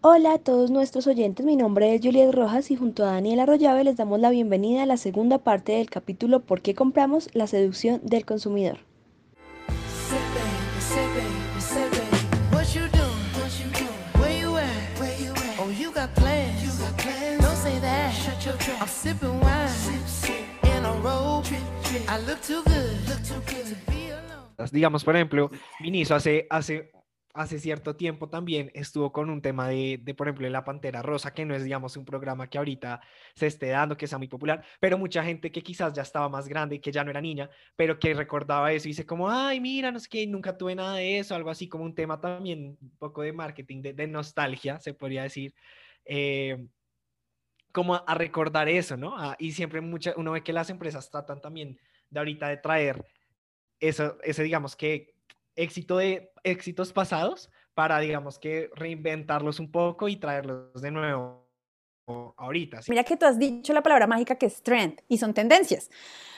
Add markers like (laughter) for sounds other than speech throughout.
Hola a todos nuestros oyentes, mi nombre es Juliet Rojas y junto a Daniel Arroyave les damos la bienvenida a la segunda parte del capítulo ¿Por qué compramos? La seducción del consumidor. Digamos, por ejemplo, Vinicio hace, hace hace cierto tiempo también estuvo con un tema de, de, por ejemplo, La Pantera Rosa, que no es, digamos, un programa que ahorita se esté dando, que sea muy popular, pero mucha gente que quizás ya estaba más grande que ya no era niña, pero que recordaba eso y dice como, ay, mira, no sé qué, nunca tuve nada de eso, algo así como un tema también, un poco de marketing, de, de nostalgia, se podría decir. Eh, como a, recordar eso, ¿no? Ah, y siempre mucha, uno ve que las empresas tratan también de ahorita de traer eso, ese, digamos que éxito de éxitos pasados para, digamos que, reinventarlos un poco y traerlos de nuevo ahorita. Mira que tú has dicho la palabra mágica que es trend y son tendencias.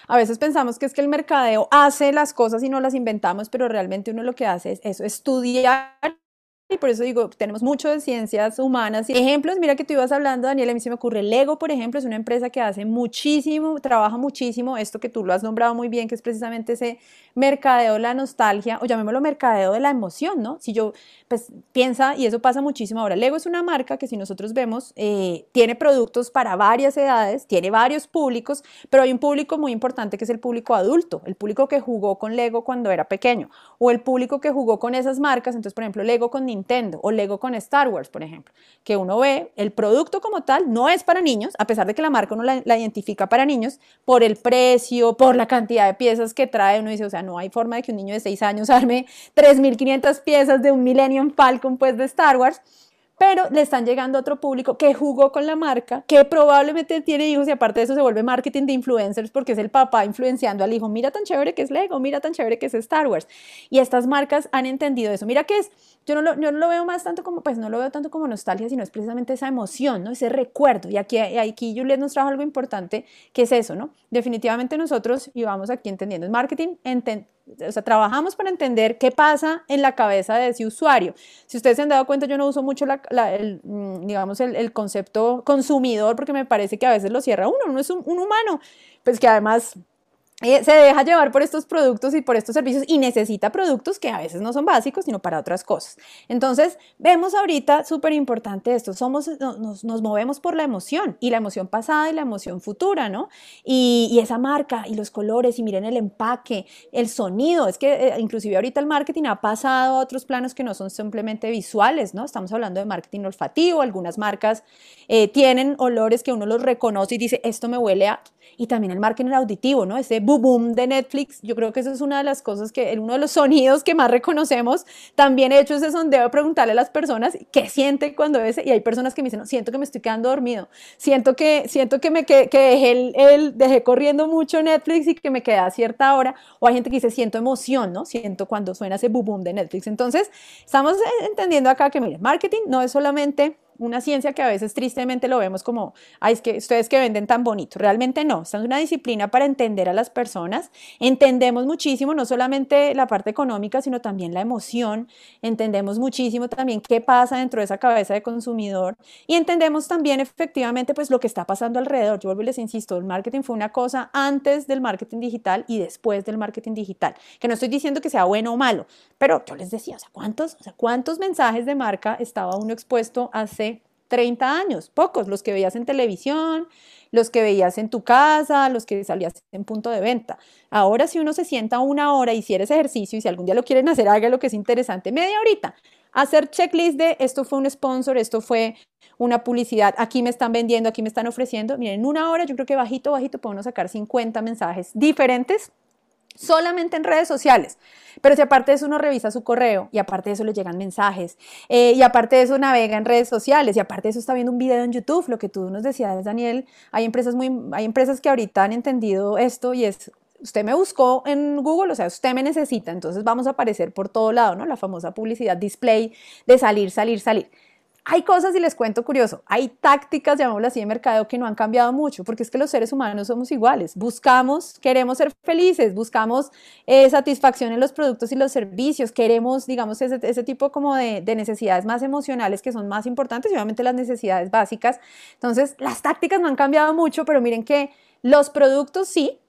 A veces pensamos que es que el mercadeo hace las cosas y no las inventamos, pero realmente uno lo que hace es eso, estudiar y por eso digo, tenemos mucho de ciencias humanas. Ejemplos, mira que tú ibas hablando, Daniel, a mí se me ocurre Lego, por ejemplo, es una empresa que hace muchísimo, trabaja muchísimo, esto que tú lo has nombrado muy bien, que es precisamente ese mercadeo de la nostalgia, o llamémoslo mercadeo de la emoción, ¿no? Si yo, pues, piensa, y eso pasa muchísimo ahora, Lego es una marca que si nosotros vemos, eh, tiene productos para varias edades, tiene varios públicos, pero hay un público muy importante que es el público adulto, el público que jugó con Lego cuando era pequeño, o el público que jugó con esas marcas, entonces, por ejemplo, Lego con o Lego con Star Wars, por ejemplo, que uno ve, el producto como tal no es para niños, a pesar de que la marca uno la, identifica para niños, por el precio, por la cantidad de piezas que trae, uno dice, o sea, no hay forma de que un niño de 6 años (laughs) arme 3.500 piezas de un Millennium Falcon, pues, de Star Wars, pero le están llegando a otro público que jugó con la marca, que probablemente tiene hijos y aparte de eso se vuelve marketing de influencers porque es el papá influenciando al hijo, mira tan chévere que es Lego, mira tan chévere que es Star Wars. Y estas marcas han entendido eso. Mira que es, yo no lo, yo no lo veo más tanto como, pues no lo veo tanto como nostalgia, sino es precisamente esa emoción, ¿no? Ese recuerdo. Y aquí, aquí Juliet nos trajo algo importante, que es eso, ¿no? Definitivamente nosotros, y vamos aquí entendiendo, es marketing, o sea, trabajamos para entender qué pasa en la cabeza de ese usuario. Si ustedes se han dado cuenta, yo no uso mucho el, mm, digamos, el, concepto consumidor porque me parece que a veces lo cierra uno, uno es un humano, pues que además eh, se deja llevar por estos productos y por estos servicios y necesita productos que a veces no son básicos, sino para otras cosas. Entonces, vemos ahorita súper importante esto, somos, nos, nos, movemos por la emoción y la emoción pasada y la emoción futura, ¿no? Y, y, esa marca y los colores y miren el empaque, el sonido, es que eh, inclusive ahorita el marketing ha pasado a otros planos que no son simplemente visuales, ¿no? Estamos hablando de marketing olfativo, algunas marcas eh, tienen olores que uno los reconoce y dice, esto me huele a... Y también el marketing auditivo, ¿no? Ese boom de Netflix, yo creo que eso es una de las cosas que, uno de los sonidos que más reconocemos. También he hecho ese sondeo, preguntarle a las personas qué siente cuando ves, y hay personas que me dicen, no, siento que me estoy quedando dormido, siento que, siento que me que, que dejé, el, el, dejé corriendo mucho Netflix y que me quedé a cierta hora, o hay gente que dice, siento emoción, ¿no? Siento cuando suena ese boom de Netflix. Entonces, estamos entendiendo acá que, miren, marketing no es solamente una ciencia que a veces tristemente lo vemos como, ay, es que ustedes que venden tan bonito. Realmente no, esta es una disciplina para entender a las personas. Entendemos muchísimo, no solamente la parte económica, sino también la emoción. Entendemos muchísimo también qué pasa dentro de esa cabeza de consumidor y entendemos también efectivamente pues lo que está pasando alrededor. Yo vuelvo y les insisto, el marketing fue una cosa antes del marketing digital y después del marketing digital. Que no estoy diciendo que sea bueno o malo, pero yo les decía, o sea, ¿cuántos, o sea, cuántos mensajes de marca estaba uno expuesto hace 30 años, pocos, los que veías en televisión, los que veías en tu casa, los que salías en punto de venta. Ahora si uno se sienta una hora y hicieres ejercicio y si algún día lo quieren hacer, haga lo que es interesante, media horita, hacer checklist de esto fue un sponsor, esto fue una publicidad, aquí me están vendiendo, aquí me están ofreciendo. Miren, en una hora yo creo que bajito, bajito podemos sacar 50 mensajes diferentes solamente en redes sociales. Pero si aparte de eso uno revisa su correo y aparte de eso le llegan mensajes eh, y aparte de eso navega en redes sociales y aparte de eso está viendo un video en YouTube, lo que tú nos decías, Daniel, hay empresas, muy, hay empresas que ahorita han entendido esto y es, usted me buscó en Google, o sea, usted me necesita, entonces vamos a aparecer por todo lado, ¿no? La famosa publicidad display de salir, salir, salir. Hay cosas, y les cuento curioso, hay tácticas, llamémoslo así, de mercadeo que no han cambiado mucho, porque es que los seres humanos somos iguales. Buscamos, queremos ser felices, buscamos eh, satisfacción en los productos y los servicios, queremos, digamos, ese, ese tipo como de, de, necesidades más emocionales que son más importantes y obviamente las necesidades básicas. Entonces, las tácticas no han cambiado mucho, pero miren que los productos sí,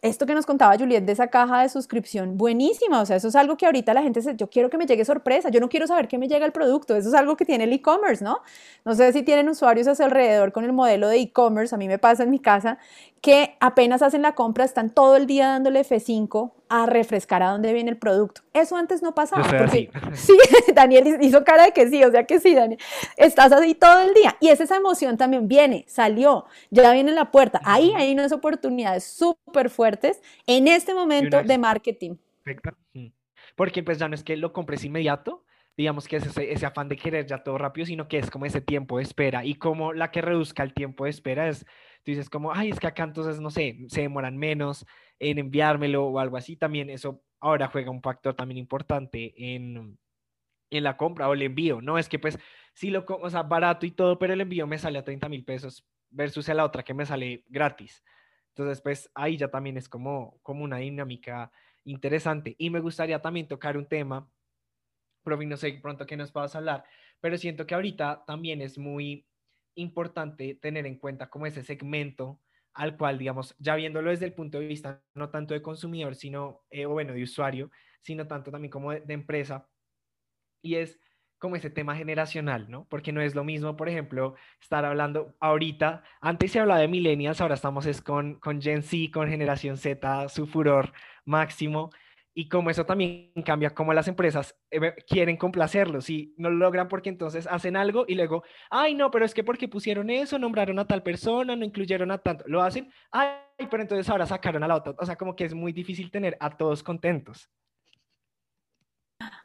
esto que nos contaba Juliet de esa caja de suscripción, buenísima, o sea, eso es algo que ahorita la gente, se, yo quiero que me llegue sorpresa, yo no quiero saber qué me llega el producto, eso es algo que tiene el e-commerce, ¿no? No sé si tienen usuarios hacia alrededor con el modelo de e-commerce, a mí me pasa en mi casa que apenas hacen la compra, están todo el día dándole F5 a refrescar a dónde viene el producto. Eso antes no pasaba. Porque, (laughs) sí, (laughs) Daniel hizo cara de que sí, o sea que sí, Daniel. Estás así todo el día. Y es esa emoción también viene, salió, ya viene en la puerta. Ahí hay unas oportunidades súper fuertes en este momento de marketing. Perfecto. Porque pues ya no es que lo compres inmediato, digamos que es ese, ese, afán de querer ya todo rápido, sino que es como ese tiempo de espera. Y como la que reduzca el tiempo de espera es tú dices como, ay, es que acá entonces, no sé, se demoran menos en enviármelo o algo así, también eso ahora juega un factor también importante en, en la compra o el envío, ¿no? Es que pues sí lo, o sea, barato y todo, pero el envío me sale a 30 mil pesos versus a la otra que me sale gratis. Entonces, pues ahí ya también es como, como una dinámica interesante. Y me gustaría también tocar un tema, profe, no sé pronto qué nos puedas hablar, pero siento que ahorita también es muy importante tener en cuenta como ese segmento al cual, digamos, ya viéndolo desde el punto de vista no tanto de consumidor, sino, eh, o bueno, de usuario, sino tanto también como de, empresa, y es como ese tema generacional, ¿no? Porque no es lo mismo, por ejemplo, estar hablando ahorita, antes se hablaba de millennials, ahora estamos es con, con Gen Z, con generación Z, su furor máximo, y como eso también cambia, como las empresas eh, quieren complacerlos y no lo logran porque entonces hacen algo y luego, ay, no, pero es que porque pusieron eso, nombraron a tal persona, no incluyeron a tanto, lo hacen, ay, pero entonces ahora sacaron a la otra. O sea, como que es muy difícil tener a todos contentos.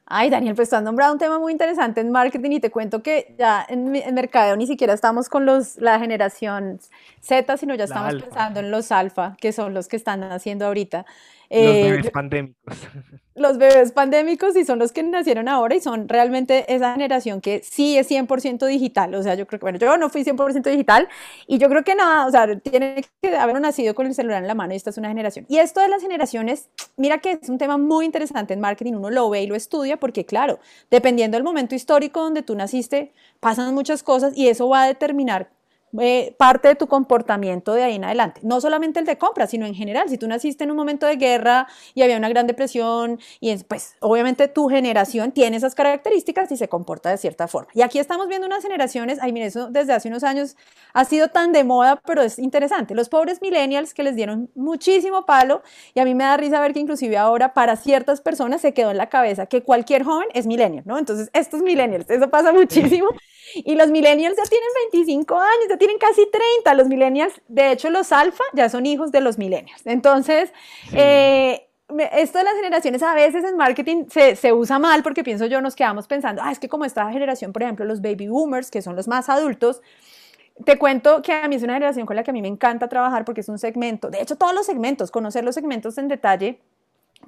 Ay, Daniel, pues tú has nombrado un tema muy interesante en marketing y te cuento que ya en, en mercadeo ni siquiera estamos con los, la generación Z, sino ya estamos pensando en los alfa, que son los que están haciendo ahorita. Los eh, bebés pandémicos. (laughs) Los bebés pandémicos y son los que nacieron ahora y son realmente esa generación que sí es 100% digital. O sea, yo creo que, bueno, yo no fui 100% digital y yo creo que nada, o sea, tiene que haber nacido con el celular en la mano y esta es una generación. Y esto de las generaciones, mira que es un tema muy interesante en marketing, uno lo ve y lo estudia porque, claro, dependiendo del momento histórico donde tú naciste, pasan muchas cosas y eso va a determinar eh, parte de tu comportamiento de ahí en adelante. No solamente el de compra, sino en general. Si tú naciste en un momento de guerra y había una gran depresión, y pues obviamente tu generación tiene esas características y se comporta de cierta forma. Y aquí estamos viendo unas generaciones, ay, mire, eso desde hace unos años ha sido tan de moda, pero es interesante. Los pobres millennials que les dieron muchísimo palo, y a mí me da risa ver que inclusive ahora para ciertas personas se quedó en la cabeza que cualquier joven es millennial, ¿no? Entonces, estos millennials, eso pasa muchísimo. Y los millennials ya tienen 25 años, ya tienen casi 30. Los millennials, de hecho, los alfa ya son hijos de los millennials. Entonces, eh, esto de las generaciones a veces en marketing se, se, usa mal porque pienso yo, nos quedamos pensando, ah, es que como esta generación, por ejemplo, los baby boomers, que son los más adultos, te cuento que a mí es una generación con la que a mí me encanta trabajar porque es un segmento, de hecho todos los segmentos, conocer los segmentos en detalle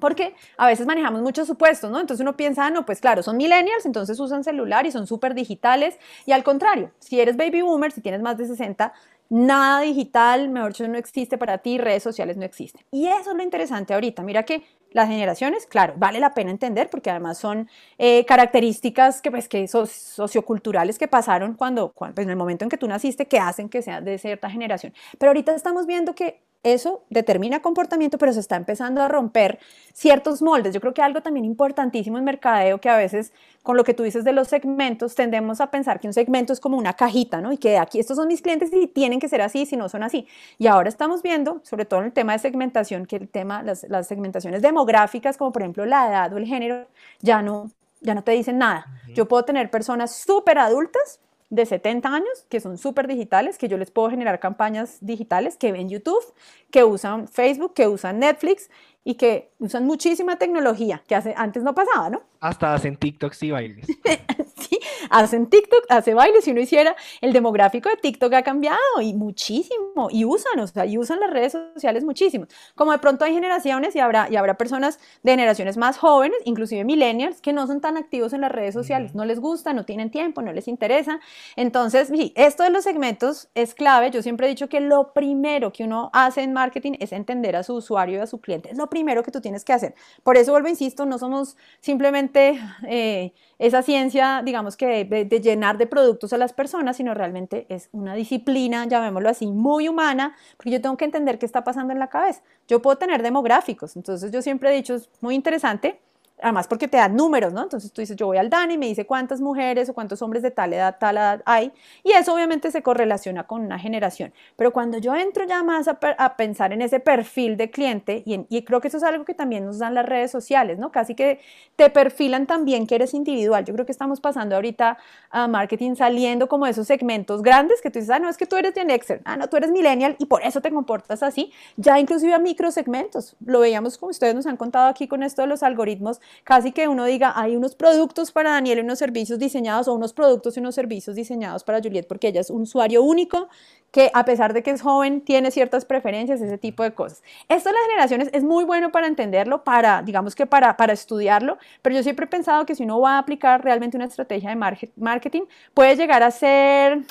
porque a veces manejamos muchos supuestos, ¿no? Entonces uno piensa, ah, no, pues claro, son millennials, entonces usan celular y son súper digitales. Y al contrario, si eres baby boomer, si tienes más de 60, nada digital, mejor dicho, no existe para ti, redes sociales no existen. Y eso es lo interesante ahorita. Mira que las generaciones, claro, vale la pena entender porque además son eh, características que, pues, que socioculturales que pasaron cuando, cuando pues, en el momento en que tú naciste que hacen que seas de cierta generación. Pero ahorita estamos viendo que eso determina comportamiento, pero se está empezando a romper ciertos moldes. Yo creo que algo también importantísimo en mercadeo, que a veces con lo que tú dices de los segmentos, tendemos a pensar que un segmento es como una cajita, ¿no? Y que aquí estos son mis clientes y tienen que ser así, si no son así. Y ahora estamos viendo, sobre todo en el tema de segmentación, que el tema, las, las segmentaciones demográficas, como por ejemplo la edad o el género, ya no, ya no te dicen nada. Yo puedo tener personas súper adultas de 70 años que son súper digitales, que yo les puedo generar campañas digitales, que ven YouTube, que usan Facebook, que usan Netflix y que usan muchísima tecnología, que hace, antes no pasaba, ¿no? Hasta hacen TikToks y bailes. (laughs) sí, hacen TikTok, hace bailes, si uno hiciera, el demográfico de TikTok ha cambiado y muchísimo, y usan, o sea, y usan las redes sociales muchísimo. Como de pronto hay generaciones y habrá, y habrá personas de generaciones más jóvenes, inclusive millennials, que no son tan activos en las redes sociales, no les gusta, no tienen tiempo, no les interesa. Entonces, sí, esto de los segmentos es clave. Yo siempre he dicho que lo primero que uno hace en marketing es entender a su usuario y a su cliente. Es lo primero que tú tienes que hacer. Por eso, vuelvo, insisto, no somos simplemente eh, esa ciencia, digamos que de, llenar de productos a las personas, sino realmente es una disciplina, llamémoslo así, muy humana, porque yo tengo que entender qué está pasando en la cabeza. Yo puedo tener demográficos, entonces yo siempre he dicho, es muy interesante además porque te dan números, ¿no? Entonces tú dices, yo voy al DANE y me dice cuántas mujeres o cuántos hombres de tal edad, tal edad hay, y eso obviamente se correlaciona con una generación. Pero cuando yo entro ya más a, pensar en ese perfil de cliente, y, y, creo que eso es algo que también nos dan las redes sociales, ¿no? Casi que te perfilan también que eres individual. Yo creo que estamos pasando ahorita a marketing saliendo como esos segmentos grandes que tú dices, ah, no, es que tú eres Gen Xer, ah, no, tú eres millennial y por eso te comportas así. Ya inclusive a microsegmentos. Lo veíamos como ustedes nos han contado aquí con esto de los algoritmos casi que uno diga, hay unos productos para Daniel y unos servicios diseñados o unos productos y unos servicios diseñados para Juliet porque ella es un usuario único que a pesar de que es joven tiene ciertas preferencias, ese tipo de cosas. Esto de las generaciones es muy bueno para entenderlo, para, digamos que para, para estudiarlo, pero yo siempre he pensado que si uno va a aplicar realmente una estrategia de marketing, puede llegar a ser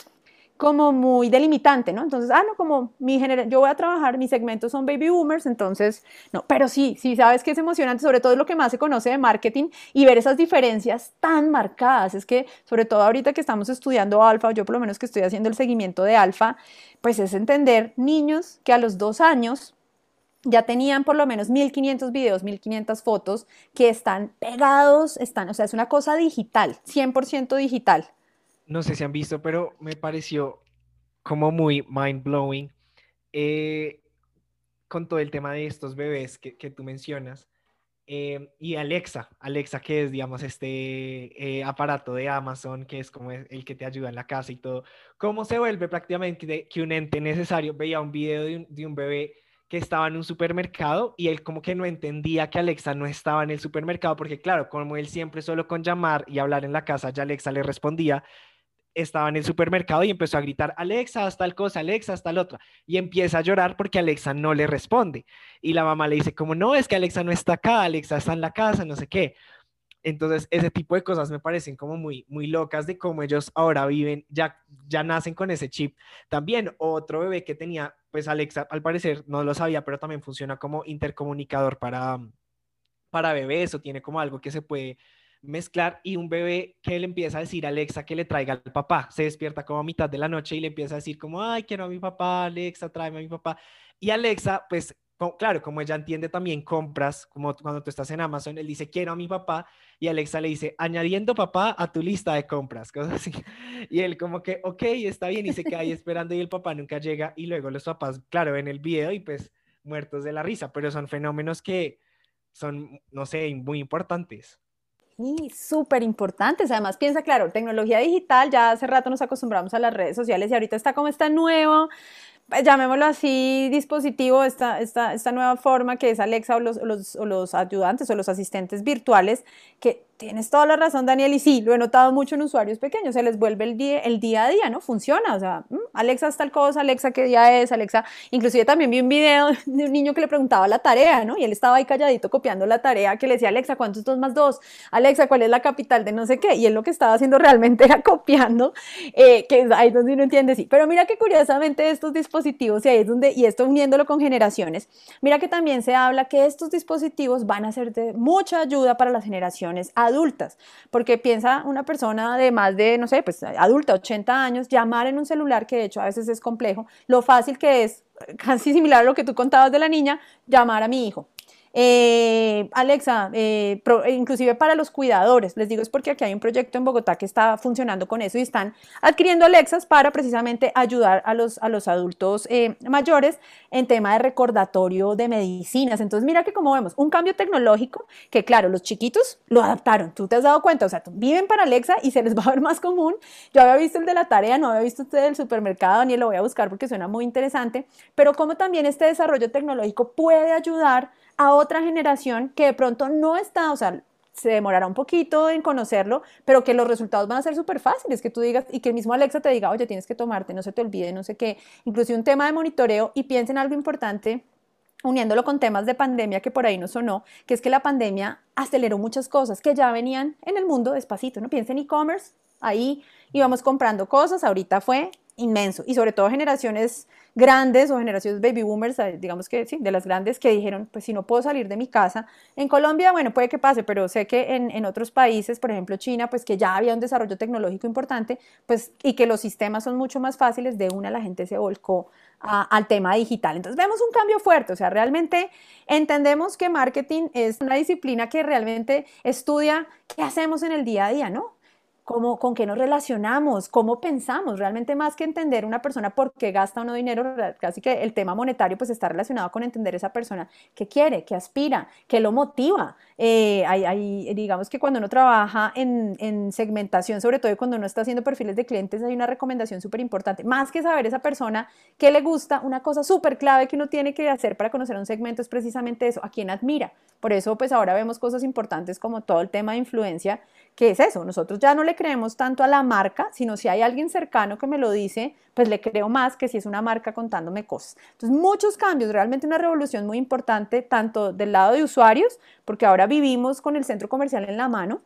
como muy delimitante, ¿no? Entonces, ah, no, como mi generación, yo voy a trabajar, mis segmentos son baby boomers, entonces, no, pero sí, sí, sabes que es emocionante, sobre todo lo que más se conoce de marketing y ver esas diferencias tan marcadas, es que, sobre todo ahorita que estamos estudiando alfa, yo por lo menos que estoy haciendo el seguimiento de alfa, pues es entender niños que a los dos años ya tenían por lo menos 1500 videos, 1500 fotos que están pegados, están, o sea, es una cosa digital, 100% digital no sé si han visto, pero me pareció como muy mind blowing eh, con todo el tema de estos bebés que, tú mencionas. Eh, y Alexa, Alexa que es, digamos, este eh, aparato de Amazon, que es como el que te ayuda en la casa y todo, cómo se vuelve prácticamente que un ente necesario. Veía un video de un, de un bebé que estaba en un supermercado y él como que no entendía que Alexa no estaba en el supermercado, porque claro, como él siempre solo con llamar y hablar en la casa, ya Alexa le respondía, estaba en el supermercado y empezó a gritar, Alexa, haz tal cosa, Alexa, haz tal otra. Y empieza a llorar porque Alexa no le responde. Y la mamá le dice, como no, es que Alexa no está acá, Alexa está en la casa, no sé qué. Entonces, ese tipo de cosas me parecen como muy, muy locas de cómo ellos ahora viven, ya, ya nacen con ese chip. También otro bebé que tenía, pues Alexa, al parecer, no lo sabía, pero también funciona como intercomunicador para, para bebés o tiene como algo que se puede mezclar y un bebé que le empieza a decir a Alexa que le traiga al papá, se despierta como a mitad de la noche y le empieza a decir como, ay, quiero a mi papá, Alexa, tráeme a mi papá. Y Alexa, pues, claro, como ella entiende también compras, como cuando tú estás en Amazon, él dice, quiero a mi papá, y Alexa le dice, añadiendo papá a tu lista de compras, (laughs) cosas así. Y él como que, ok, está bien, y se queda ahí esperando y el papá nunca llega, y luego los papás, claro, ven el video y pues muertos de la risa, pero son fenómenos que son, no sé, muy importantes. Y súper importantes. Además, piensa, claro, tecnología digital, ya hace rato nos acostumbramos a las redes sociales y ahorita está como está nuevo, llamémoslo así, dispositivo, esta, esta, esta nueva forma que es Alexa o los, los, o los ayudantes o los asistentes virtuales, que Tienes toda la razón, Daniel, y sí, lo he notado mucho en usuarios pequeños, se les vuelve el día, el día a día, ¿no? Funciona, o sea, mm, Alexa es tal cosa, Alexa qué día es, Alexa, inclusive también vi un video (laughs) de un niño que le preguntaba la tarea, ¿no? Y él estaba ahí calladito copiando la tarea que le decía, Alexa, ¿cuántos es dos más dos? Alexa, ¿cuál es la capital de no sé qué? Y él lo que estaba haciendo realmente (laughs) era copiando, eh, que ahí donde uno entiende, sí. Pero mira que curiosamente estos dispositivos, y ahí es donde, y esto uniéndolo con generaciones, mira que también se habla que estos dispositivos van a ser de mucha ayuda para las generaciones adultas, porque piensa una persona de más de, no sé, pues adulta, 80 años, llamar en un celular, que de hecho a veces es complejo, lo fácil que es, (laughs) casi similar a lo que tú contabas de la niña, llamar a mi hijo. Eh, Alexa, eh, inclusive para los cuidadores, les digo es porque aquí hay un proyecto en Bogotá que está funcionando con eso y están adquiriendo Alexas para precisamente ayudar a los, a los adultos eh, mayores en tema de recordatorio de medicinas. Entonces, mira que como vemos, un cambio tecnológico que claro, los chiquitos lo adaptaron, tú te has dado cuenta, o sea, viven para Alexa y se les va a ver más común. Yo había visto el de la tarea, no había visto usted del supermercado, ni lo voy a buscar porque suena muy interesante, pero como también este desarrollo tecnológico puede ayudar a otra generación que de pronto no está, o sea, se demorará un poquito en conocerlo, pero que los resultados van a ser súper fáciles, que tú digas y que el mismo Alexa te diga, oye, tienes que tomarte, no se te olvide, no sé qué, incluso un tema de monitoreo y piensa en algo importante uniéndolo con temas de pandemia que por ahí no sonó, que es que la pandemia aceleró muchas cosas que ya venían en el mundo despacito, ¿no? Piensa en e-commerce, ahí íbamos comprando cosas, ahorita fue inmenso y sobre todo generaciones grandes o generaciones baby boomers, eh, digamos que sí, de las grandes que dijeron, pues si no puedo salir de mi casa, en Colombia, bueno, puede que pase, pero sé que en, en otros países, por ejemplo China, pues que ya había un desarrollo tecnológico importante, pues y que los sistemas son mucho más fáciles, de una la gente se volcó al tema digital. Entonces vemos un cambio fuerte, o sea, realmente entendemos que marketing es una disciplina que realmente estudia qué hacemos en el día a día, ¿no? Cómo, con qué nos relacionamos, cómo pensamos, realmente más que entender una persona por qué gasta o no dinero, casi que el tema monetario pues está relacionado con entender esa persona qué quiere, qué aspira, qué lo motiva. Eh, hay, digamos que cuando uno trabaja en, en, segmentación, sobre todo cuando uno está haciendo perfiles de clientes, hay una recomendación súper importante, más que saber esa persona qué le gusta, una cosa súper clave que uno tiene que hacer para conocer un segmento es precisamente eso, a quién admira. Por eso pues ahora vemos cosas importantes como todo el tema de influencia ¿Qué es eso? Nosotros ya no le creemos tanto a la marca, sino si hay alguien cercano que me lo dice, pues le creo más que si es una marca contándome cosas. Entonces, muchos cambios, realmente una revolución muy importante, tanto del lado de usuarios, porque ahora vivimos con el centro comercial en la mano,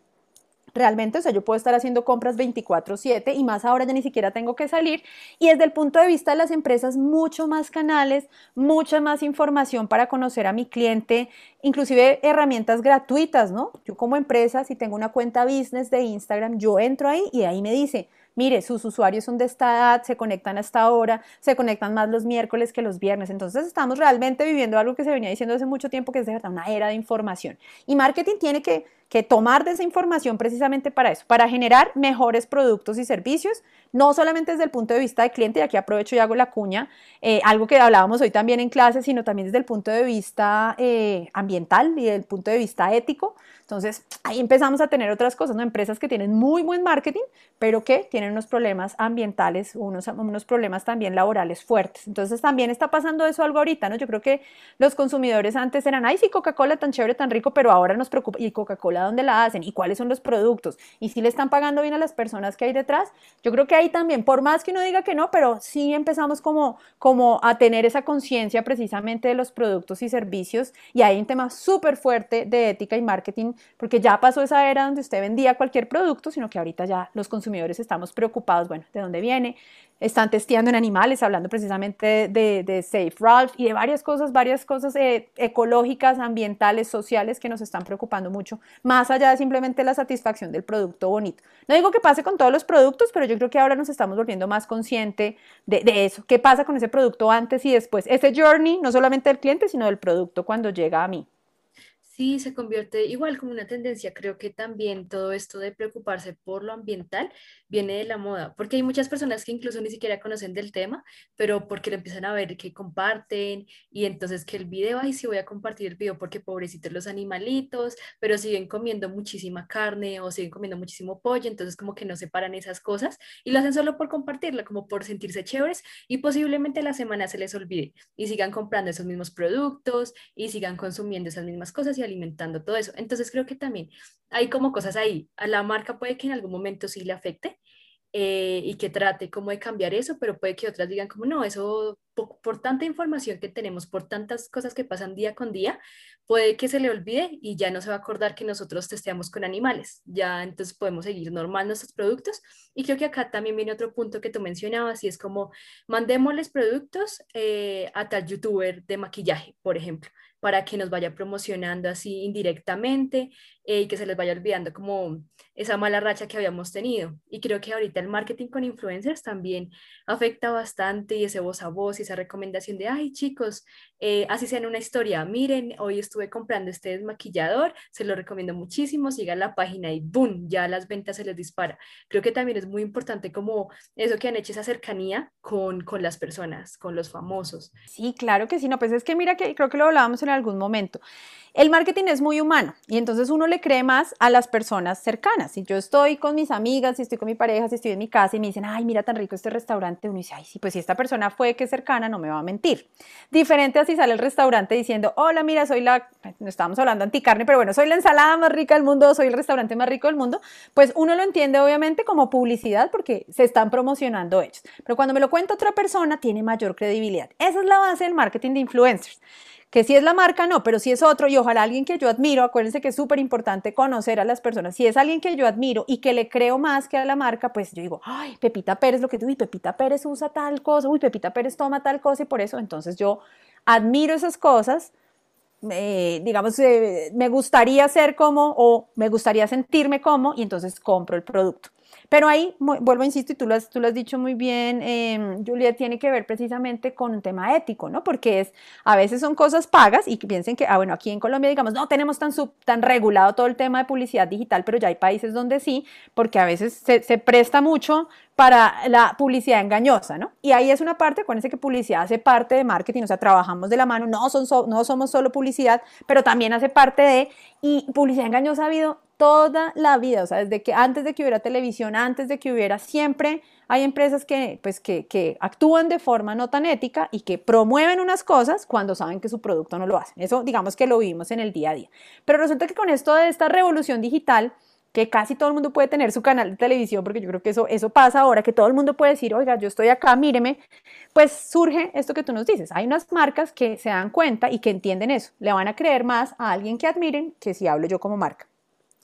realmente, o sea, yo puedo estar haciendo compras 24/7 y más ahora ya ni siquiera tengo que salir. Y desde el punto de vista de las empresas, mucho más canales, mucha más información para conocer a mi cliente, inclusive herramientas gratuitas, ¿no? Yo como empresa, si tengo una cuenta business de Instagram, yo entro ahí y ahí me dice, mire, sus usuarios son de esta edad, se conectan a esta hora, se conectan más los miércoles que los viernes. Entonces estamos realmente viviendo algo que se venía diciendo hace mucho tiempo, que es de verdad una era de información. Y marketing tiene que que tomar de esa información precisamente para eso, para generar mejores productos y servicios, no solamente desde el punto de vista del cliente, y aquí aprovecho y hago la cuña, eh, algo que hablábamos hoy también en clase, sino también desde el punto de vista eh, ambiental y desde el punto de vista ético. Entonces, ahí empezamos a tener otras cosas, ¿no? Empresas que tienen muy buen marketing, pero que tienen unos problemas ambientales, unos, unos problemas también laborales fuertes. Entonces, también está pasando eso algo ahorita, ¿no? Yo creo que los consumidores antes eran, ay, sí, Coca-Cola tan chévere, tan rico, pero ahora nos preocupa, y Coca-Cola, ¿dónde la hacen? ¿Y cuáles son los productos? ¿Y si le están pagando bien a las personas que hay detrás? Yo creo que ahí también, por más que uno diga que no, pero sí empezamos como, como a tener esa conciencia precisamente de los productos y servicios, y hay un tema súper fuerte de ética y marketing porque ya pasó esa era donde usted vendía cualquier producto, sino que ahorita ya los consumidores estamos preocupados, bueno, ¿de dónde viene? Están testeando en animales, hablando precisamente de, Safe Ralph y de varias cosas, varias cosas eh, ecológicas, ambientales, sociales que nos están preocupando mucho, más allá de simplemente la satisfacción del producto bonito. No digo que pase con todos los productos, pero yo creo que ahora nos estamos volviendo más consciente de, de eso. ¿Qué pasa con ese producto antes y después? Ese journey, no solamente del cliente, sino del producto cuando llega a mí. Sí, se convierte igual como una tendencia. Creo que también todo esto de preocuparse por lo ambiental viene de la moda, porque hay muchas personas que incluso ni siquiera conocen del tema, pero porque lo empiezan a ver que comparten y entonces que el video, ay, sí voy a compartir el video porque pobrecitos los animalitos, pero siguen comiendo muchísima carne o siguen comiendo muchísimo pollo, entonces como que no separan esas cosas y lo hacen solo por compartirlo, como por sentirse chéveres y posiblemente la semana se les olvide y sigan comprando esos mismos productos y sigan consumiendo esas mismas cosas y alimentando todo eso. Entonces creo que también hay como cosas ahí. A la marca puede que en algún momento sí le afecte eh, y que trate como de cambiar eso, pero puede que otras digan como no, eso por, tanta información que tenemos, por tantas cosas que pasan día con día, puede que se le olvide y ya no se va a acordar que nosotros testeamos con animales. Ya entonces podemos seguir normal nuestros productos. Y creo que acá también viene otro punto que tú mencionabas y es como mandémosles productos eh, a tal youtuber de maquillaje, por ejemplo para que nos vaya promocionando así indirectamente eh, y que se les vaya olvidando como esa mala racha que habíamos tenido. Y creo que ahorita el marketing con influencers también afecta bastante y ese voz a voz y esa recomendación de, ay chicos, eh, así sea en una historia, miren, hoy estuve comprando este desmaquillador, se lo recomiendo muchísimo, sigan la página y ¡boom! Ya las ventas se les dispara. Creo que también es muy importante como eso que han hecho esa cercanía con, con las personas, con los famosos. Sí, claro que sí, no, pues es que mira que creo que lo hablábamos en algún momento. El marketing es muy humano y entonces uno le cree más a las personas cercanas. Si yo estoy con mis amigas, si estoy con mi pareja, si estoy en mi casa y me dicen, ay, mira tan rico este restaurante, uno dice, ay, sí, pues si esta persona fue que cercana, no me va a mentir. Diferente a si sale el restaurante diciendo, hola, mira, soy la, no estábamos hablando anticarne, pero bueno, soy la ensalada más rica del mundo, soy el restaurante más rico del mundo, pues uno lo entiende obviamente como publicidad porque se están promocionando ellos. Pero cuando me lo cuenta otra persona, tiene mayor credibilidad. Esa es la base del marketing de influencers que si es la marca, no, pero si es otro y ojalá alguien que yo admiro, acuérdense que es súper importante conocer a las personas, si es alguien que yo admiro y que le creo más que a la marca, pues yo digo, ay, Pepita Pérez, lo que tú, uy, Pepita Pérez usa tal cosa, uy, Pepita Pérez toma tal cosa y por eso, entonces yo admiro esas cosas, digamos, eh, me gustaría ser como o me gustaría sentirme como y entonces compro el producto. Pero ahí, vuelvo, insisto, y tú lo has, tú lo has dicho muy bien, eh, Julia, tiene que ver precisamente con un tema ético, ¿no? Porque es, a veces son cosas pagas y piensen que, ah, bueno, aquí en Colombia, digamos, no tenemos tan, sub, tan regulado todo el tema de publicidad digital, pero ya hay países donde sí, porque a veces se, se presta mucho para la publicidad engañosa, ¿no? Y ahí es una parte, acuérdense que publicidad hace parte de marketing, o sea, trabajamos de la mano, no, son no somos solo publicidad, pero también hace parte de, y publicidad engañosa ha habido toda la vida, o sea, desde que antes de que hubiera televisión, antes de que hubiera, siempre hay empresas que, pues, que, actúan de forma no tan ética y que promueven unas cosas cuando saben que su producto no lo hace. Eso digamos que lo vivimos en el día a día. Pero resulta que con esto de esta revolución digital, que casi todo el mundo puede tener su canal de televisión, porque yo creo que eso, eso pasa ahora, que todo el mundo puede decir, oiga, yo estoy acá, míreme, pues surge esto que tú nos dices. Hay unas marcas que se dan cuenta y que entienden eso. Le van a creer más a alguien que admiren que si hablo yo como marca.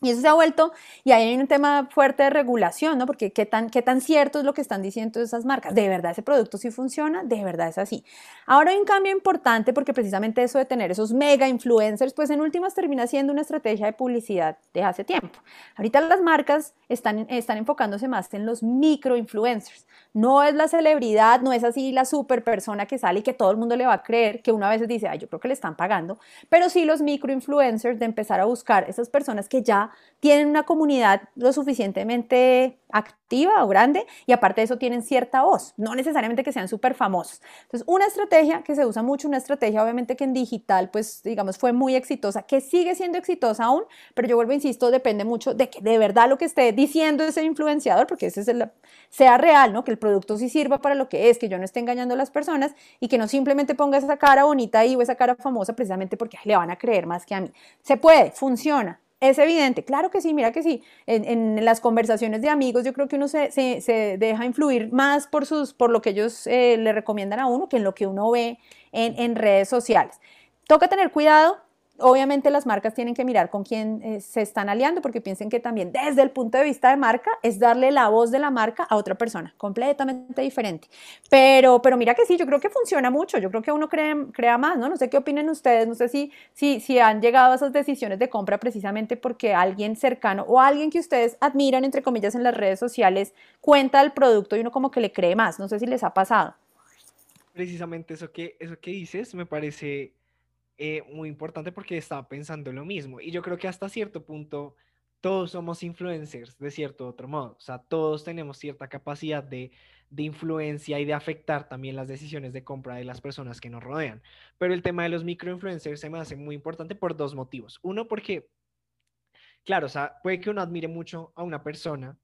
Y eso se ha vuelto, y ahí hay un tema fuerte de regulación, ¿no? Porque qué tan, qué tan cierto es lo que están diciendo esas marcas. ¿De verdad ese producto sí funciona? ¿De verdad es así? Ahora hay un cambio importante porque precisamente eso de tener esos mega influencers, pues en últimas termina siendo una estrategia de publicidad de hace tiempo. Ahorita las marcas están, están enfocándose más en los micro influencers. No es la celebridad, no es así la super persona que sale y que todo el mundo le va a creer, que una vez dice, ay, yo creo que le están pagando, pero sí los micro influencers de empezar a buscar esas personas que ya tienen una comunidad lo suficientemente activa o grande y aparte de eso tienen cierta voz, no necesariamente que sean súper famosos. Entonces, una estrategia que se usa mucho, una estrategia obviamente que en digital, pues digamos, fue muy exitosa, que sigue siendo exitosa aún, pero yo vuelvo, insisto, depende mucho de que de verdad lo que esté diciendo ese influenciador, porque ese es el, sea real, ¿no? Que el producto sí sirva para lo que es, que yo no esté engañando a las personas y que no simplemente ponga esa cara bonita ahí o esa cara famosa precisamente porque le van a creer más que a mí. Se puede, funciona, es evidente, claro que sí, mira que sí. En, las conversaciones de amigos yo creo que uno se, se, deja influir más por, sus, por lo que ellos eh, le recomiendan a uno que en lo que uno ve en, en redes sociales. Toca tener cuidado, obviamente las marcas tienen que mirar con quién eh, se están aliando porque piensen que también desde el punto de vista de marca es darle la voz de la marca a otra persona, completamente diferente. Pero, pero mira que sí, yo creo que funciona mucho, yo creo que uno crea, crea más, ¿no? No sé qué opinen ustedes, no sé si, si, si han llegado a esas decisiones de compra precisamente porque alguien cercano o alguien que ustedes admiran, entre comillas, en las redes sociales, cuenta el producto y uno como que le cree más, no sé si les ha pasado. Precisamente eso que, eso que dices me parece eh, muy importante porque estaba pensando lo mismo. Y yo creo que hasta cierto punto todos somos influencers de cierto otro modo. O sea, todos tenemos cierta capacidad de, de influencia y de afectar también las decisiones de compra de las personas que nos rodean. Pero el tema de los microinfluencers se me hace muy importante por dos motivos. Uno, porque, claro, o sea, puede que uno admire mucho a una persona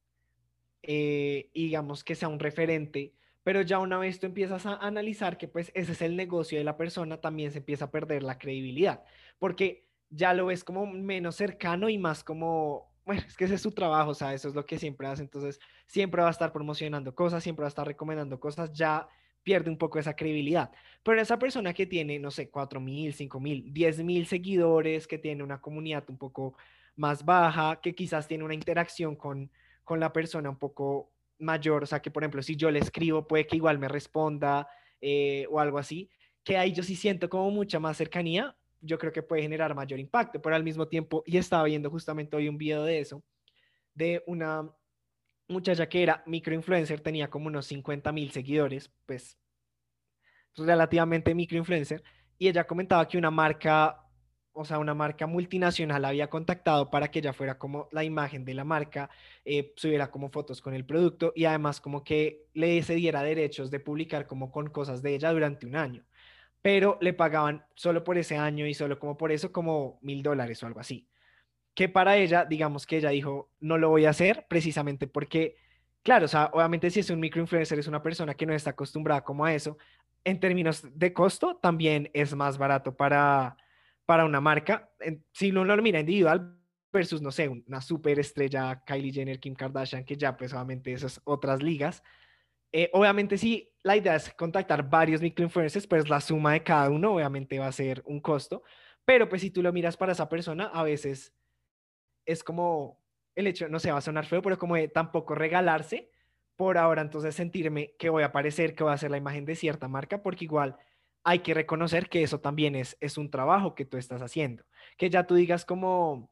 eh, y digamos que sea un referente pero ya una vez tú empiezas a analizar que pues ese es el negocio de la persona, también se empieza a perder la credibilidad, porque ya lo ves como menos cercano y más como, bueno, es que ese es su trabajo, o sea, eso es lo que siempre hace, entonces siempre va a estar promocionando cosas, siempre va a estar recomendando cosas, ya pierde un poco esa credibilidad. Pero esa persona que tiene, no sé, 4 mil, 5 mil, 10 mil seguidores, que tiene una comunidad un poco más baja, que quizás tiene una interacción con, con la persona un poco mayor, o sea, que por ejemplo, si yo le escribo, puede que igual me responda eh, o algo así, que ahí yo sí siento como mucha más cercanía, yo creo que puede generar mayor impacto, pero al mismo tiempo, y estaba viendo justamente hoy un video de eso, de una muchacha que era microinfluencer, tenía como unos 50 mil seguidores, pues relativamente microinfluencer, y ella comentaba que una marca o sea, una marca multinacional había contactado para que ella fuera como la imagen de la marca, eh, subiera como fotos con el producto y además como que le cediera derechos de publicar como con cosas de ella durante un año. Pero le pagaban solo por ese año y solo como por eso como mil dólares o algo así. Que para ella, digamos que ella dijo, no lo voy a hacer precisamente porque, claro, o sea, obviamente si es un microinfluencer, es una persona que no está acostumbrada como a eso, en términos de costo, también es más barato para, para una marca. si uno lo mira individual versus, no sé, una superestrella Kylie Jenner, Kim Kardashian, que ya pues obviamente esas otras ligas. Eh, obviamente sí, la idea es contactar varios microinfluencers, pues la suma de cada uno obviamente va a ser un costo, pero pues si tú lo miras para esa persona, a veces es como el hecho, no sé, va a sonar feo, pero como de tampoco regalarse por ahora entonces sentirme que voy a aparecer, que voy a hacer la imagen de cierta marca, porque igual hay que reconocer que eso también es, es un trabajo que tú estás haciendo. Que ya tú digas como,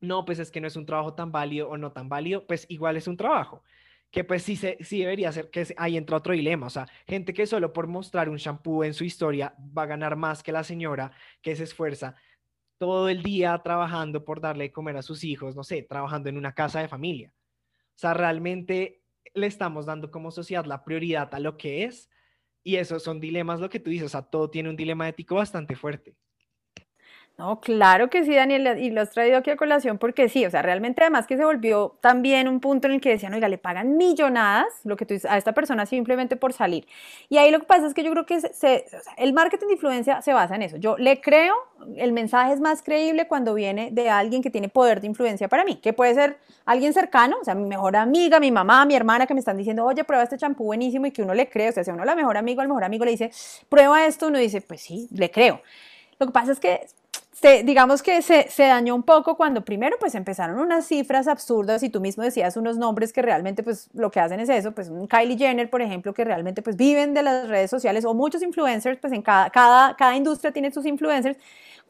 no, pues es que no es un trabajo tan válido o no tan válido, pues igual es un trabajo. Que pues sí, se, sí debería ser, que ahí entra otro dilema. O sea, gente que solo por mostrar un shampoo en su historia va a ganar más que la señora que se esfuerza todo el día trabajando por darle de comer a sus hijos, no sé, trabajando en una casa de familia. O sea, realmente le estamos dando como sociedad la prioridad a lo que es y esos son dilemas, lo que tú dices, o sea, todo tiene un dilema ético bastante fuerte. No, claro que sí, Daniel, y lo has traído aquí a colación porque sí, o sea, realmente además que se volvió también un punto en el que decían, oiga, le pagan millonadas, lo que tú dices, a esta persona simplemente por salir. Y ahí lo que pasa es que yo creo que el marketing de influencia se basa en eso. Yo le creo, el mensaje es más creíble cuando viene de alguien que tiene poder de influencia para mí, que puede ser alguien cercano, o sea, mi mejor amiga, mi mamá, mi hermana, que me están diciendo, oye, prueba este champú buenísimo y que uno le cree, o sea, si uno la mejor amigo, al mejor amigo le dice, prueba esto, uno dice, pues sí, le creo. Lo que pasa es que digamos que se, dañó un poco cuando primero pues empezaron unas cifras absurdas y tú mismo decías unos nombres que realmente pues lo que hacen es eso, pues un Kylie Jenner por ejemplo que realmente pues viven de las redes sociales o muchos influencers, pues en cada, cada, cada industria tiene sus influencers,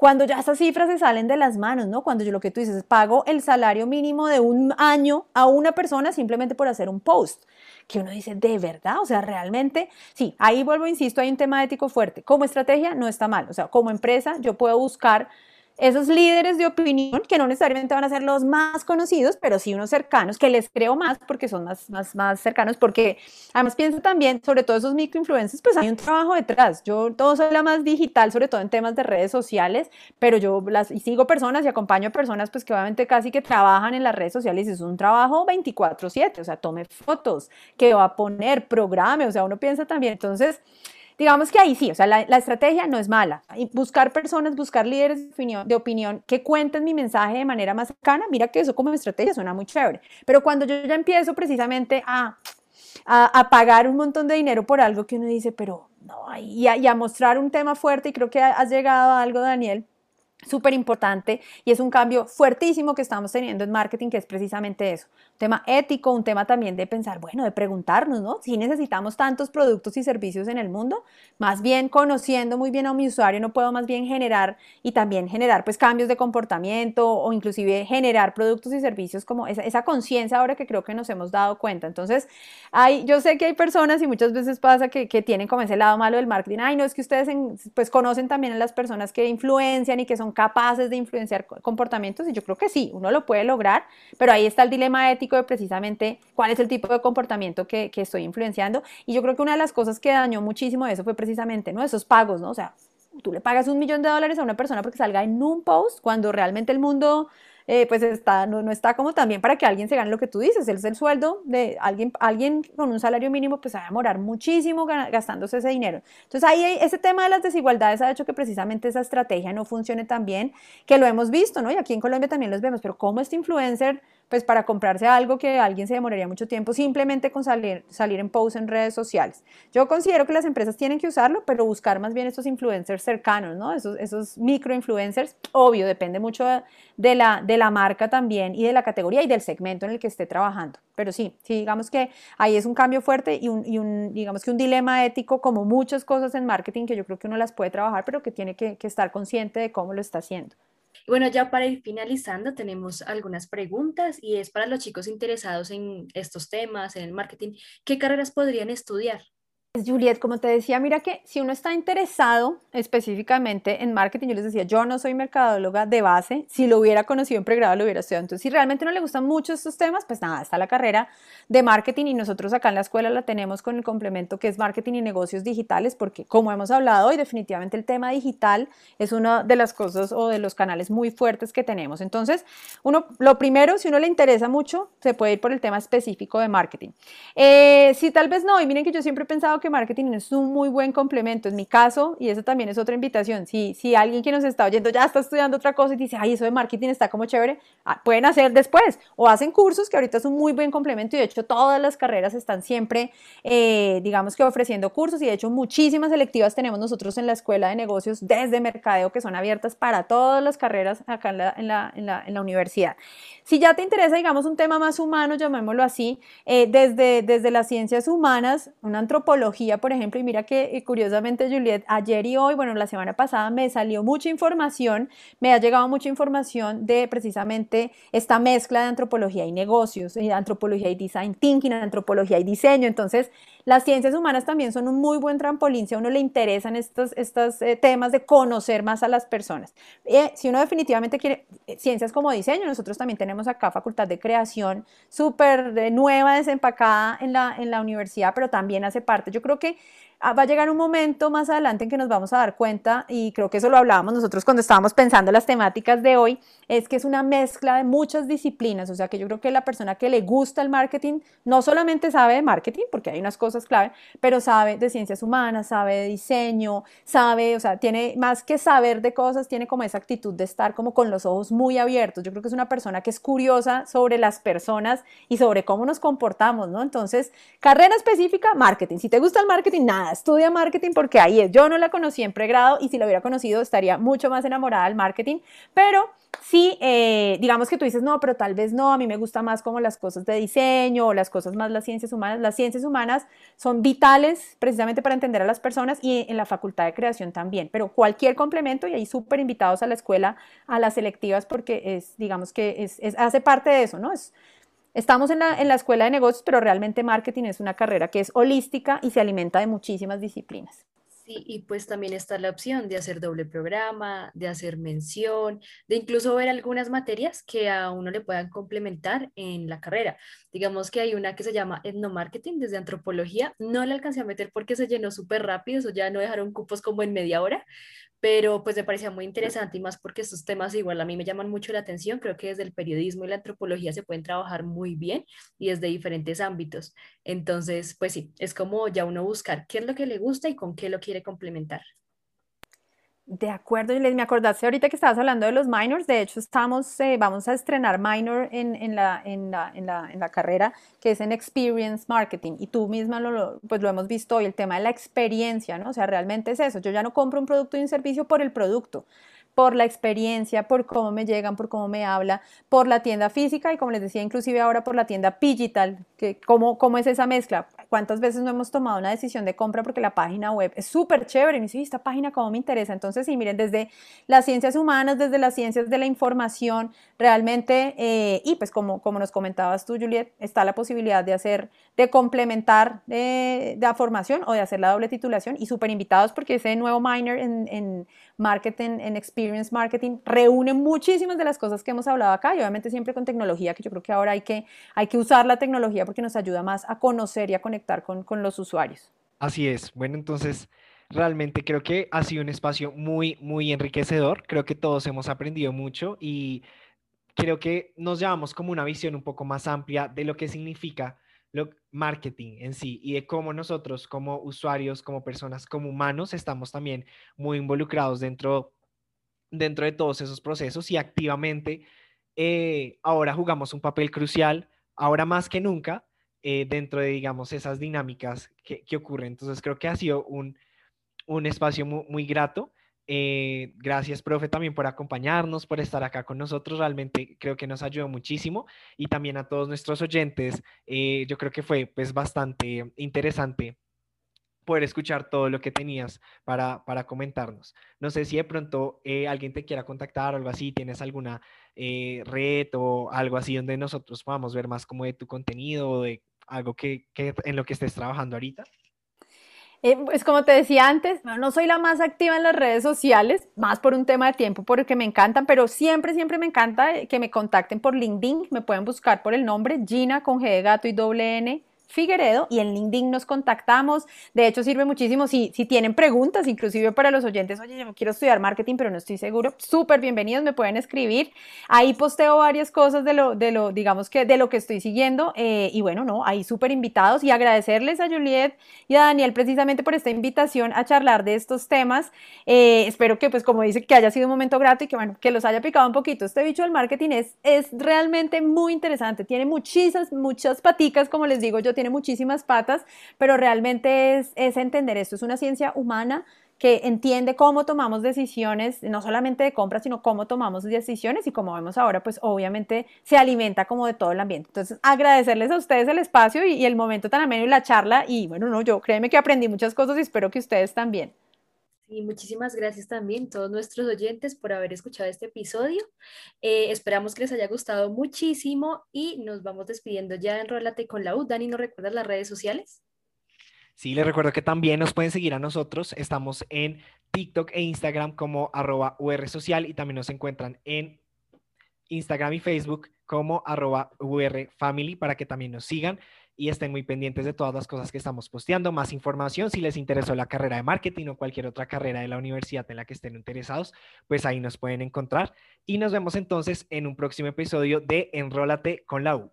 cuando ya estas cifras se salen de las manos, ¿no? Cuando yo lo que tú dices, pago el salario mínimo de un año a una persona simplemente por hacer un post que uno dice, ¿de verdad? O sea, realmente, sí, ahí vuelvo, insisto, hay un tema ético fuerte. Como estrategia no está mal, o sea, como empresa yo puedo buscar esos líderes de opinión, que no necesariamente van a ser los más conocidos, pero sí unos cercanos, que les creo más porque son más, más, más cercanos, porque además pienso también, sobre todo esos microinfluencers, pues hay un trabajo detrás. Yo todo soy la más digital, sobre todo en temas de redes sociales, pero yo las, y sigo personas y acompaño a personas pues que obviamente casi que trabajan en las redes sociales es un trabajo 24/7, o sea, tome fotos, que va a poner, programe, o sea, uno piensa también, entonces digamos que ahí sí, o sea, la, estrategia no es mala. buscar personas, buscar líderes de opinión, de opinión, que cuenten mi mensaje de manera más cercana, mira que eso como estrategia suena muy chévere. Pero cuando yo ya empiezo precisamente a, a, pagar un montón de dinero por algo que uno dice, pero no, y a, y a mostrar un tema fuerte, y creo que has llegado a algo, Daniel, súper importante y es un cambio fuertísimo que estamos teniendo en marketing, que es precisamente eso, un tema ético, un tema también de pensar, bueno, de preguntarnos, ¿no? Si necesitamos tantos productos y servicios en el mundo, más bien conociendo muy bien a mi usuario, no puedo más bien generar y también generar pues cambios de comportamiento o inclusive generar productos y servicios como esa, esa conciencia ahora que creo que nos hemos dado cuenta. Entonces, hay, yo sé que hay personas y muchas veces pasa que, que tienen como ese lado malo del marketing, ay, no, es que ustedes pues conocen también a las personas que influencian y que son capaces de influenciar comportamientos y yo creo que sí, uno lo puede lograr, pero ahí está el dilema ético de precisamente cuál es el tipo de comportamiento que, estoy influenciando y yo creo que una de las cosas que dañó muchísimo eso fue precisamente, ¿no? Esos pagos, ¿no? O sea, tú le pagas un millón de dólares a una persona porque salga en un post cuando realmente el mundo eh, pues está, no, no, está como también para que alguien se gane lo que tú dices, es el sueldo de alguien, alguien con un salario mínimo, pues va a demorar muchísimo gastándose ese dinero. Entonces ahí ese tema de las desigualdades ha hecho que precisamente esa estrategia no funcione tan bien, que lo hemos visto, ¿no? Y aquí en Colombia también los vemos, pero ¿cómo este influencer pues para comprarse algo que alguien se demoraría mucho tiempo simplemente con salir, en post en redes sociales. Yo considero que las empresas tienen que usarlo, pero buscar más bien estos influencers cercanos, ¿no? Esos, esos micro influencers, obvio, depende mucho de la, marca también y de la categoría y del segmento en el que esté trabajando. Pero sí, sí, digamos que ahí es un cambio fuerte y un, digamos que un dilema ético como muchas cosas en marketing que yo creo que uno las puede trabajar, pero que tiene que estar consciente de cómo lo está haciendo. Bueno, ya para ir finalizando, tenemos algunas preguntas y es para los chicos interesados en estos temas, en el marketing, ¿qué carreras podrían estudiar? Juliet, como te decía, mira que si uno está interesado específicamente en marketing, yo les decía, yo no soy mercadóloga de base, si lo hubiera conocido en pregrado lo hubiera estudiado. Entonces, si realmente no le gustan mucho estos temas, pues nada, está la carrera de marketing y nosotros acá en la escuela la tenemos con el complemento que es marketing y negocios digitales, porque como hemos hablado hoy, definitivamente el tema digital es una de las cosas o de los canales muy fuertes que tenemos. Entonces, uno, lo primero, si uno le interesa mucho, se puede ir por el tema específico de marketing. Eh, si tal vez no, y miren que yo siempre he pensado que marketing es un muy buen complemento. En mi caso, y eso también es otra invitación, si, si alguien que nos está oyendo ya está estudiando otra cosa y dice, ay, eso de marketing está como chévere, ah, pueden hacer después o hacen cursos que ahorita es un muy buen complemento y de hecho todas las carreras están siempre, eh, digamos que ofreciendo cursos y de hecho muchísimas selectivas tenemos nosotros en la escuela de negocios desde mercadeo que son abiertas para todas las carreras acá en la, en la, en la, en la universidad. Si ya te interesa, digamos, un tema más humano, llamémoslo así, eh, desde, desde las ciencias humanas, una antropología, por ejemplo, y mira que eh, curiosamente, Juliet, ayer y hoy, bueno, la semana pasada me salió mucha información, me ha llegado mucha información de precisamente esta mezcla de antropología y negocios, y antropología y design thinking, antropología y diseño. Entonces, las ciencias humanas también son un muy buen trampolín si a uno le interesan estos, estos eh, temas de conocer más a las personas. si uno definitivamente quiere ciencias como diseño, nosotros también tenemos acá Facultad de Creación, súper nueva, desempacada en la, en la universidad, pero también hace parte. Yo creo que va a llegar un momento más adelante en que nos vamos a dar cuenta, y creo que eso lo hablábamos nosotros cuando estábamos pensando las temáticas de hoy, es que es una mezcla de muchas disciplinas, o sea que yo creo que la persona que le gusta el marketing no solamente sabe de marketing, porque hay unas cosas clave, pero sabe de ciencias humanas, sabe de diseño, sabe, o sea, tiene más que saber de cosas, tiene como esa actitud de estar como con los ojos muy abiertos. Yo creo que es una persona que es curiosa sobre las personas y sobre cómo nos comportamos, ¿no? Entonces, carrera específica, marketing. Si te gusta el marketing, nada estudia marketing porque ahí es. Yo no la conocí en pregrado y si la hubiera conocido estaría mucho más enamorada del marketing, pero sí, eh, digamos que tú dices, no, pero tal vez no, a mí me gusta más como las cosas de diseño o las cosas más las ciencias humanas. Las ciencias humanas son vitales precisamente para entender a las personas y en la facultad de creación también, pero cualquier complemento y ahí súper invitados a la escuela, a las selectivas porque es, digamos que es, hace parte de eso, ¿no? Es, Estamos en la, en la, escuela de negocios, pero realmente marketing es una carrera que es holística y se alimenta de muchísimas disciplinas. Sí, y pues también está la opción de hacer doble programa, de hacer mención, de incluso ver algunas materias que a uno le puedan complementar en la carrera. Digamos que hay una que se llama etnomarketing desde antropología. No la alcancé a meter porque se llenó súper rápido, eso ya no dejaron cupos como en media hora, pero pues me parecía muy interesante y más porque estos temas igual a mí me llaman mucho la atención, creo que desde el periodismo y la antropología se pueden trabajar muy bien y desde diferentes ámbitos. Entonces, pues sí, es como ya uno buscar qué es lo que le gusta y con qué lo quiere complementar. De acuerdo, y me acordaste ahorita que estabas hablando de los minors, de hecho estamos, eh, vamos a estrenar minor en, en, la, en, la, la, en, la, carrera, que es en Experience Marketing, y tú misma lo, pues lo hemos visto hoy, el tema de la experiencia, ¿no? O sea, realmente es eso, yo ya no compro un producto y un servicio por el producto, por la experiencia, por cómo me llegan, por cómo me habla, por la tienda física y como les decía, inclusive ahora por la tienda digital, que cómo, cómo es esa mezcla. ¿Cuántas veces no hemos tomado una decisión de compra porque la página web es súper chévere? Y me dice, esta página cómo me interesa. Entonces, sí, miren, desde las ciencias humanas, desde las ciencias de la información, realmente, eh, y pues como, como nos comentabas tú, Juliet, está la posibilidad de hacer, de complementar de, la formación o de hacer la doble titulación y súper invitados porque ese nuevo minor en marketing, en experience marketing, reúne muchísimas de las cosas que hemos hablado acá y obviamente siempre con tecnología, que yo creo que ahora hay que, hay que usar la tecnología porque nos ayuda más a conocer y a conectar con, con los usuarios. Así es. Bueno, entonces realmente creo que ha sido un espacio muy, muy enriquecedor. Creo que todos hemos aprendido mucho y creo que nos llevamos como una visión un poco más amplia de lo que significa lo, marketing en sí y de cómo nosotros como usuarios, como personas, como humanos, estamos también muy involucrados dentro, dentro de todos esos procesos y activamente eh, ahora jugamos un papel crucial, ahora más que nunca, eh, dentro de, digamos, esas dinámicas que, que, ocurren. Entonces creo que ha sido un, un espacio muy, muy grato. Eh, gracias, profe, también por acompañarnos, por estar acá con nosotros. Realmente creo que nos ayudó muchísimo y también a todos nuestros oyentes. Eh, yo creo que fue pues bastante interesante poder escuchar todo lo que tenías para, para comentarnos. No sé si de pronto eh, alguien te quiera contactar o algo así, tienes alguna red o algo así donde nosotros podamos ver más como de tu contenido o de algo que, que en lo que estés trabajando ahorita. Eh, pues como te decía antes, no soy la más activa en las redes sociales, más por un tema de tiempo, porque me encantan, pero siempre, siempre me encanta que me contacten por LinkedIn, me pueden buscar por el nombre Gina con G de gato y doble N Figueredo y en LinkedIn nos contactamos. De hecho, sirve muchísimo si, si tienen preguntas, inclusive para los oyentes, oye, yo quiero estudiar marketing, pero no estoy seguro. Súper bienvenidos, me pueden escribir. Ahí posteo varias cosas de lo, de lo digamos que de lo que estoy siguiendo. Eh, y bueno, no, ahí súper invitados y agradecerles a Juliet y a Daniel precisamente por esta invitación a charlar de estos temas. Eh, espero que, pues, como dice, que haya sido un momento grato y que, bueno, que los haya picado un poquito. Este bicho del marketing es, es realmente muy interesante. Tiene muchísimas, muchas paticas, como les digo yo, tiene muchísimas patas, pero realmente es, entender esto. Es una ciencia humana que entiende cómo tomamos decisiones, no solamente de compra, sino cómo tomamos decisiones y como vemos ahora, pues obviamente se alimenta como de todo el ambiente. Entonces, agradecerles a ustedes el espacio y, y el momento tan ameno y la charla y bueno, no, yo créeme que aprendí muchas cosas y espero que ustedes también. Y muchísimas gracias también a todos nuestros oyentes por haber escuchado este episodio. Eh, esperamos que les haya gustado muchísimo y nos vamos despidiendo ya. Enrólate con la U. Dani, ¿no recuerdas las redes sociales? Sí, les recuerdo que también nos pueden seguir a nosotros. Estamos en TikTok e Instagram como arroba UR Social y también nos encuentran en Instagram y Facebook como arroba UR Family para que también nos sigan y estén muy pendientes de todas las cosas que estamos posteando. Más información, si les interesó la carrera de marketing o cualquier otra carrera de la universidad en la que estén interesados, pues ahí nos pueden encontrar. Y nos vemos entonces en un próximo episodio de Enrólate con la U.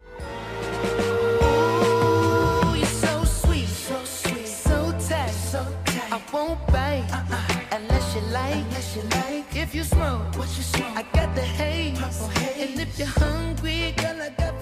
If you smoke, what you smoke, I got the haze. And if you're hungry, I got